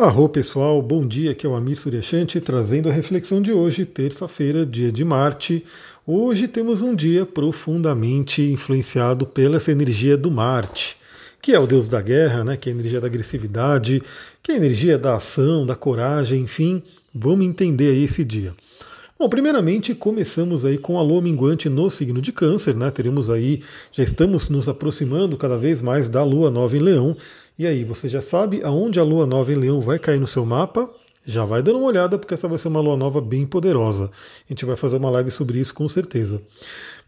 Arro pessoal, bom dia, aqui é o Amir Suryashanti trazendo a reflexão de hoje, terça-feira, dia de Marte. Hoje temos um dia profundamente influenciado pela essa energia do Marte, que é o deus da guerra, né, que é a energia da agressividade, que é a energia da ação, da coragem, enfim, vamos entender aí esse dia. Bom, primeiramente começamos aí com a lua minguante no signo de câncer, né? Teremos aí, já estamos nos aproximando cada vez mais da lua nova em leão. E aí, você já sabe aonde a lua nova em leão vai cair no seu mapa? Já vai dando uma olhada, porque essa vai ser uma lua nova bem poderosa. A gente vai fazer uma live sobre isso com certeza.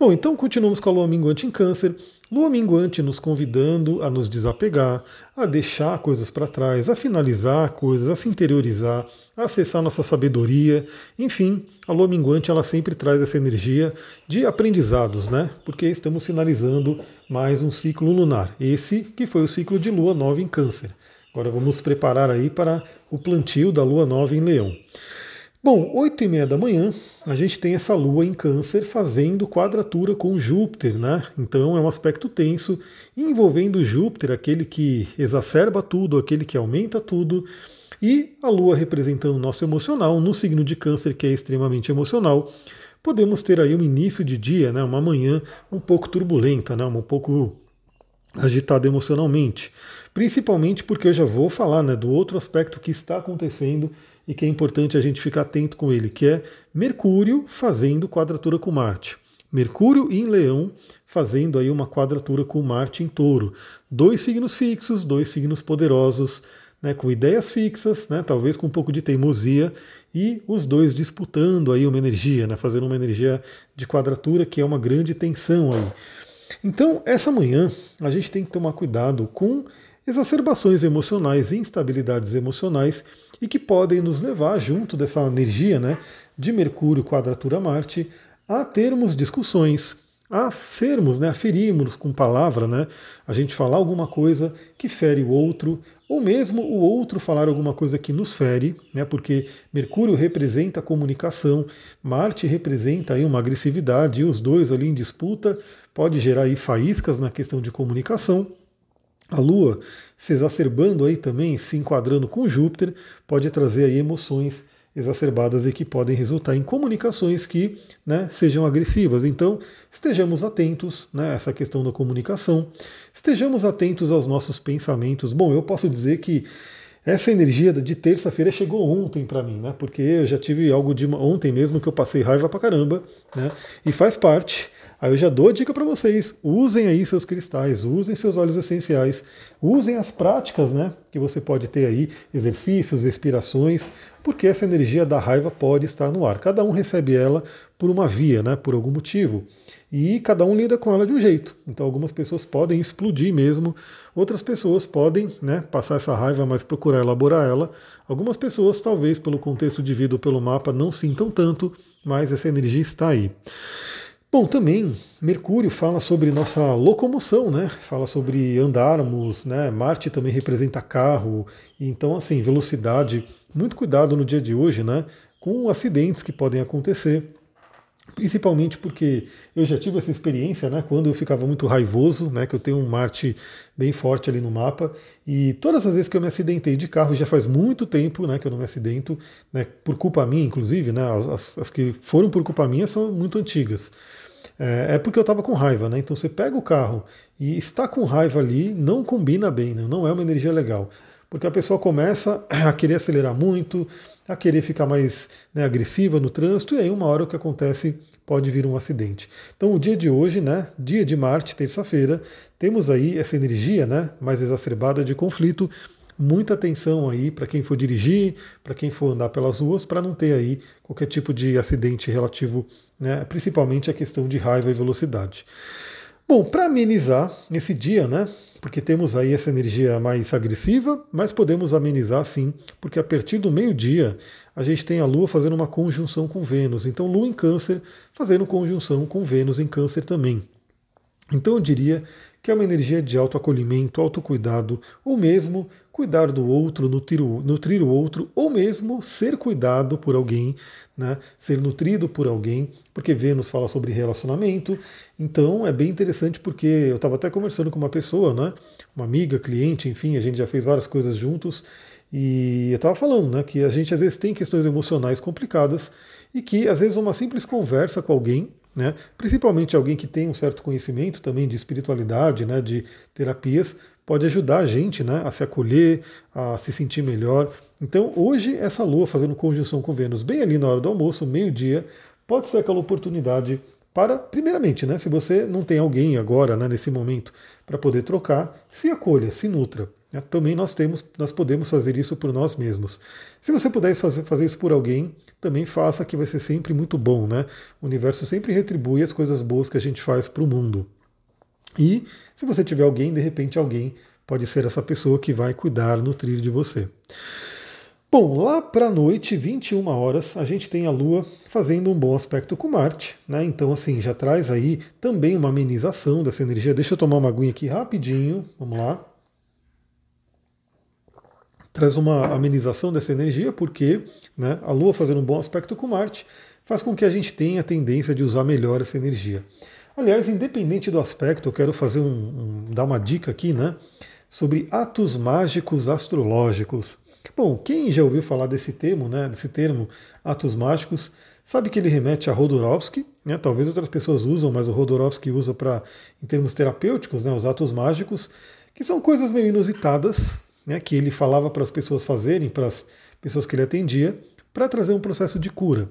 Bom, então continuamos com a lua minguante em câncer. Lua minguante nos convidando a nos desapegar, a deixar coisas para trás, a finalizar coisas, a se interiorizar, a acessar nossa sabedoria. Enfim, a lua minguante ela sempre traz essa energia de aprendizados, né? Porque estamos finalizando mais um ciclo lunar. Esse que foi o ciclo de lua nova em Câncer. Agora vamos preparar aí para o plantio da lua nova em Leão. Bom, 8 e meia da manhã, a gente tem essa lua em câncer fazendo quadratura com Júpiter, né? Então é um aspecto tenso, envolvendo Júpiter, aquele que exacerba tudo, aquele que aumenta tudo, e a lua representando o nosso emocional, no signo de câncer, que é extremamente emocional. Podemos ter aí um início de dia, né? uma manhã um pouco turbulenta, né? um pouco agitada emocionalmente. Principalmente porque eu já vou falar né, do outro aspecto que está acontecendo e que é importante a gente ficar atento com ele, que é Mercúrio fazendo quadratura com Marte. Mercúrio em Leão fazendo aí uma quadratura com Marte em Touro. Dois signos fixos, dois signos poderosos, né, com ideias fixas, né, talvez com um pouco de teimosia, e os dois disputando aí uma energia, né, fazendo uma energia de quadratura que é uma grande tensão aí. Então, essa manhã a gente tem que tomar cuidado com exacerbações emocionais, instabilidades emocionais e que podem nos levar, junto dessa energia né, de Mercúrio quadratura Marte, a termos discussões, a sermos, né, a ferirmos com palavra, né, a gente falar alguma coisa que fere o outro, ou mesmo o outro falar alguma coisa que nos fere, né, porque Mercúrio representa a comunicação, Marte representa aí uma agressividade, e os dois ali em disputa pode gerar aí faíscas na questão de comunicação. A Lua se exacerbando aí também, se enquadrando com Júpiter, pode trazer aí emoções exacerbadas e que podem resultar em comunicações que né, sejam agressivas. Então, estejamos atentos né, a essa questão da comunicação, estejamos atentos aos nossos pensamentos. Bom, eu posso dizer que essa energia de terça-feira chegou ontem para mim, né? Porque eu já tive algo de ontem mesmo que eu passei raiva pra caramba, né? E faz parte Aí eu já dou a dica para vocês: usem aí seus cristais, usem seus óleos essenciais, usem as práticas né, que você pode ter aí, exercícios, respirações, porque essa energia da raiva pode estar no ar. Cada um recebe ela por uma via, né, por algum motivo. E cada um lida com ela de um jeito. Então algumas pessoas podem explodir mesmo, outras pessoas podem né, passar essa raiva, mas procurar elaborar ela. Algumas pessoas, talvez pelo contexto de vida ou pelo mapa, não sintam tanto, mas essa energia está aí. Bom, também Mercúrio fala sobre nossa locomoção, né? Fala sobre andarmos, né? Marte também representa carro, então assim, velocidade. Muito cuidado no dia de hoje, né? Com acidentes que podem acontecer. Principalmente porque eu já tive essa experiência, né, quando eu ficava muito raivoso, né, que eu tenho um Marte bem forte ali no mapa, e todas as vezes que eu me acidentei de carro, já faz muito tempo, né, que eu não me acidento, né, por culpa minha, inclusive, né, as, as que foram por culpa minha são muito antigas. É, é porque eu estava com raiva, né? Então você pega o carro e está com raiva ali, não combina bem, né? não é uma energia legal. Porque a pessoa começa a querer acelerar muito, a querer ficar mais né, agressiva no trânsito, e aí uma hora o que acontece pode vir um acidente. Então o dia de hoje, né, dia de Marte, terça-feira, temos aí essa energia né, mais exacerbada de conflito, muita atenção aí para quem for dirigir, para quem for andar pelas ruas, para não ter aí qualquer tipo de acidente relativo, né, principalmente a questão de raiva e velocidade. Bom, para amenizar esse dia, né? Porque temos aí essa energia mais agressiva, mas podemos amenizar sim, porque a partir do meio-dia a gente tem a Lua fazendo uma conjunção com Vênus. Então, Lua em Câncer fazendo conjunção com Vênus em Câncer também. Então, eu diria que é uma energia de autoacolhimento, autocuidado, ou mesmo cuidar do outro, nutrir o, nutrir o outro, ou mesmo ser cuidado por alguém, né? ser nutrido por alguém, porque Vênus fala sobre relacionamento. Então é bem interessante porque eu estava até conversando com uma pessoa, né? uma amiga, cliente, enfim, a gente já fez várias coisas juntos. E eu estava falando né, que a gente às vezes tem questões emocionais complicadas e que às vezes uma simples conversa com alguém né? principalmente alguém que tem um certo conhecimento também de espiritualidade, né, de terapias, pode ajudar a gente né, a se acolher, a se sentir melhor. Então, hoje, essa lua fazendo conjunção com Vênus, bem ali na hora do almoço, meio-dia, pode ser aquela oportunidade para, primeiramente, né, se você não tem alguém agora, né, nesse momento, para poder trocar, se acolha, se nutra. Né? Também nós temos, nós podemos fazer isso por nós mesmos. Se você puder fazer, fazer isso por alguém, também faça que vai ser sempre muito bom, né? O universo sempre retribui as coisas boas que a gente faz para o mundo. E se você tiver alguém, de repente alguém pode ser essa pessoa que vai cuidar, nutrir de você. Bom, lá para a noite, 21 horas, a gente tem a Lua fazendo um bom aspecto com Marte, né? Então, assim, já traz aí também uma amenização dessa energia. Deixa eu tomar uma aguinha aqui rapidinho, vamos lá. Traz uma amenização dessa energia, porque né, a Lua fazendo um bom aspecto com Marte faz com que a gente tenha a tendência de usar melhor essa energia. Aliás, independente do aspecto, eu quero fazer um, um dar uma dica aqui, né? Sobre atos mágicos astrológicos. Bom, quem já ouviu falar desse termo, né? Desse termo, atos mágicos, sabe que ele remete a Rodorovsky, né? Talvez outras pessoas usam, mas o Rodorovsky usa para, em termos terapêuticos, né? Os atos mágicos, que são coisas meio inusitadas, né? Que ele falava para as pessoas fazerem, para as pessoas que ele atendia, para trazer um processo de cura.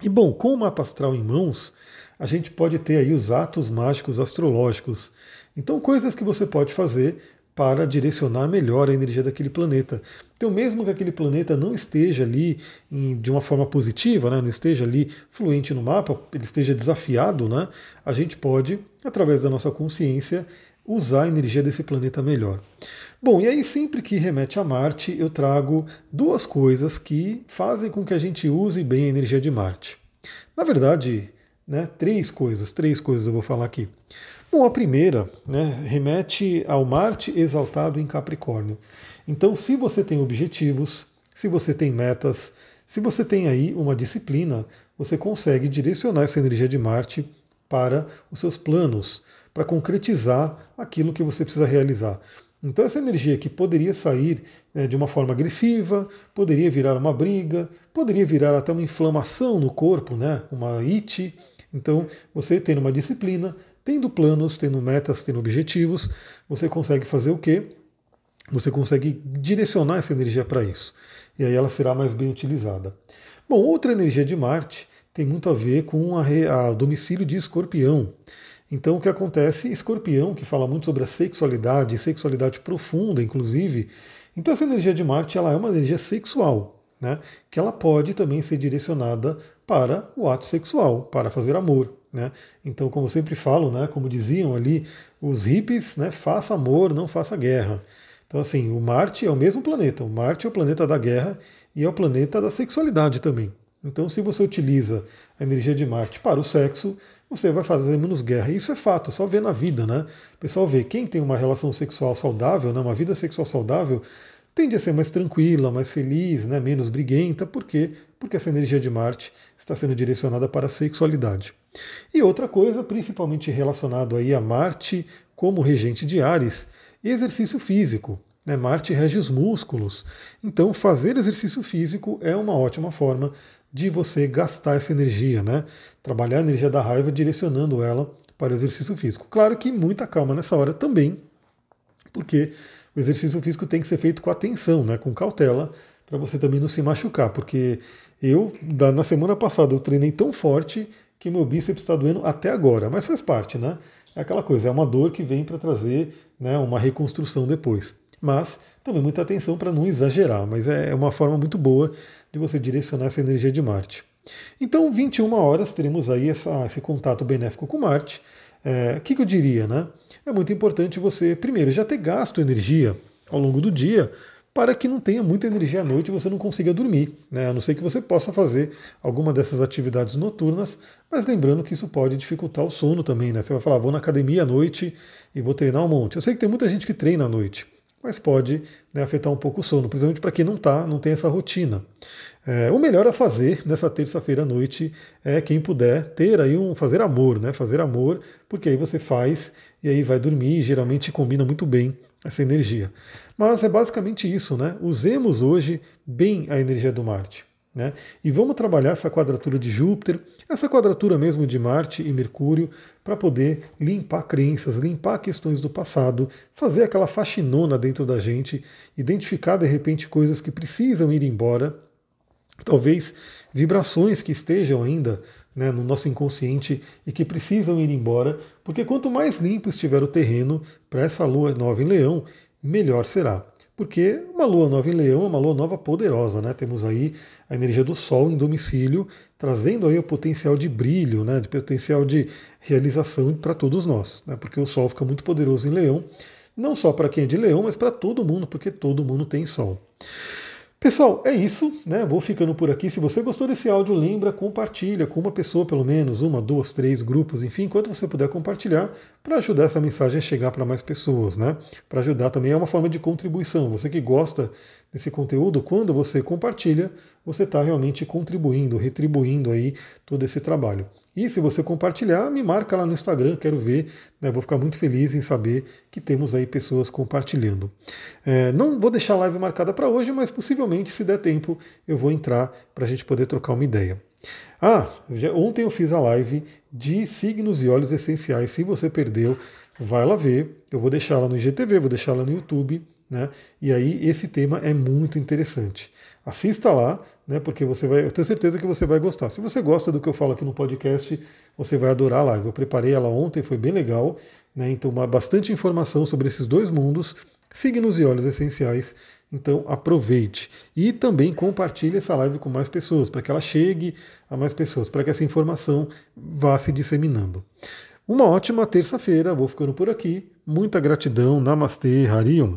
E bom, com o mapa astral em mãos, a gente pode ter aí os atos mágicos astrológicos. Então, coisas que você pode fazer para direcionar melhor a energia daquele planeta. Então, mesmo que aquele planeta não esteja ali em, de uma forma positiva, né, não esteja ali fluente no mapa, ele esteja desafiado, né, a gente pode, através da nossa consciência, usar a energia desse planeta melhor. Bom, e aí sempre que remete a Marte, eu trago duas coisas que fazem com que a gente use bem a energia de Marte. Na verdade, né? Três coisas, três coisas eu vou falar aqui. Bom, a primeira né, remete ao Marte exaltado em Capricórnio. Então, se você tem objetivos, se você tem metas, se você tem aí uma disciplina, você consegue direcionar essa energia de Marte para os seus planos, para concretizar aquilo que você precisa realizar. Então, essa energia que poderia sair né, de uma forma agressiva, poderia virar uma briga, poderia virar até uma inflamação no corpo, né, uma it, então, você tendo uma disciplina, tendo planos, tendo metas, tendo objetivos, você consegue fazer o quê? Você consegue direcionar essa energia para isso. E aí ela será mais bem utilizada. Bom, outra energia de Marte tem muito a ver com a domicílio de escorpião. Então, o que acontece? Escorpião, que fala muito sobre a sexualidade, sexualidade profunda, inclusive. Então, essa energia de Marte ela é uma energia sexual, né? que ela pode também ser direcionada para o ato sexual, para fazer amor. Né? Então, como sempre falo, né, como diziam ali os hippies, né, faça amor, não faça guerra. Então, assim, o Marte é o mesmo planeta. O Marte é o planeta da guerra e é o planeta da sexualidade também. Então, se você utiliza a energia de Marte para o sexo, você vai fazer menos guerra. Isso é fato, só vê na vida, né? O pessoal vê quem tem uma relação sexual saudável, né, uma vida sexual saudável, tende a ser mais tranquila, mais feliz, né, menos briguenta. Por quê? Porque essa energia de Marte está sendo direcionada para a sexualidade. E outra coisa, principalmente relacionado aí a Marte como regente de Ares, exercício físico. Né? Marte rege os músculos. Então, fazer exercício físico é uma ótima forma de você gastar essa energia, né? Trabalhar a energia da raiva direcionando ela para o exercício físico. Claro que muita calma nessa hora também, porque o exercício físico tem que ser feito com atenção, né, com cautela, para você também não se machucar, porque eu, na semana passada, eu treinei tão forte que meu bíceps está doendo até agora, mas faz parte, né? É aquela coisa, é uma dor que vem para trazer né, uma reconstrução depois. Mas também muita atenção para não exagerar, mas é, é uma forma muito boa de você direcionar essa energia de Marte. Então, 21 horas, teremos aí essa, esse contato benéfico com Marte. É, o que, que eu diria, né? é muito importante você, primeiro, já ter gasto energia ao longo do dia para que não tenha muita energia à noite e você não consiga dormir, né? a não ser que você possa fazer alguma dessas atividades noturnas, mas lembrando que isso pode dificultar o sono também. Né? Você vai falar, vou na academia à noite e vou treinar um monte. Eu sei que tem muita gente que treina à noite, mas pode né, afetar um pouco o sono, principalmente para quem não tá, não tem essa rotina. É, o melhor a fazer nessa terça-feira à noite é quem puder ter aí um fazer amor, né? Fazer amor, porque aí você faz e aí vai dormir, e geralmente combina muito bem essa energia. Mas é basicamente isso, né? Usemos hoje bem a energia do Marte. Né? E vamos trabalhar essa quadratura de Júpiter, essa quadratura mesmo de Marte e Mercúrio, para poder limpar crenças, limpar questões do passado, fazer aquela faxinona dentro da gente, identificar de repente coisas que precisam ir embora, talvez vibrações que estejam ainda né, no nosso inconsciente e que precisam ir embora, porque quanto mais limpo estiver o terreno para essa lua nova em Leão, melhor será porque uma lua nova em Leão é uma lua nova poderosa, né? Temos aí a energia do Sol em domicílio, trazendo aí o potencial de brilho, né? De potencial de realização para todos nós, né? Porque o Sol fica muito poderoso em Leão, não só para quem é de Leão, mas para todo mundo, porque todo mundo tem Sol. Pessoal, é isso, né? Vou ficando por aqui. Se você gostou desse áudio, lembra, compartilha com uma pessoa, pelo menos, uma, duas, três grupos, enfim, enquanto você puder compartilhar, para ajudar essa mensagem a chegar para mais pessoas, né? Para ajudar também é uma forma de contribuição. Você que gosta desse conteúdo, quando você compartilha, você está realmente contribuindo, retribuindo aí todo esse trabalho. E se você compartilhar, me marca lá no Instagram, quero ver, né, vou ficar muito feliz em saber que temos aí pessoas compartilhando. É, não vou deixar a live marcada para hoje, mas possivelmente, se der tempo, eu vou entrar para a gente poder trocar uma ideia. Ah, já, ontem eu fiz a live de signos e óleos essenciais. Se você perdeu, vai lá ver. Eu vou deixar lá no IGTV, vou deixar lá no YouTube. Né? E aí esse tema é muito interessante. Assista lá, né? Porque você vai, eu tenho certeza que você vai gostar. Se você gosta do que eu falo aqui no podcast, você vai adorar a live. Eu preparei ela ontem, foi bem legal, né? Então, bastante informação sobre esses dois mundos, signos e óleos essenciais. Então aproveite e também compartilhe essa live com mais pessoas, para que ela chegue a mais pessoas, para que essa informação vá se disseminando. Uma ótima terça-feira, vou ficando por aqui. Muita gratidão, Namastê, Harion.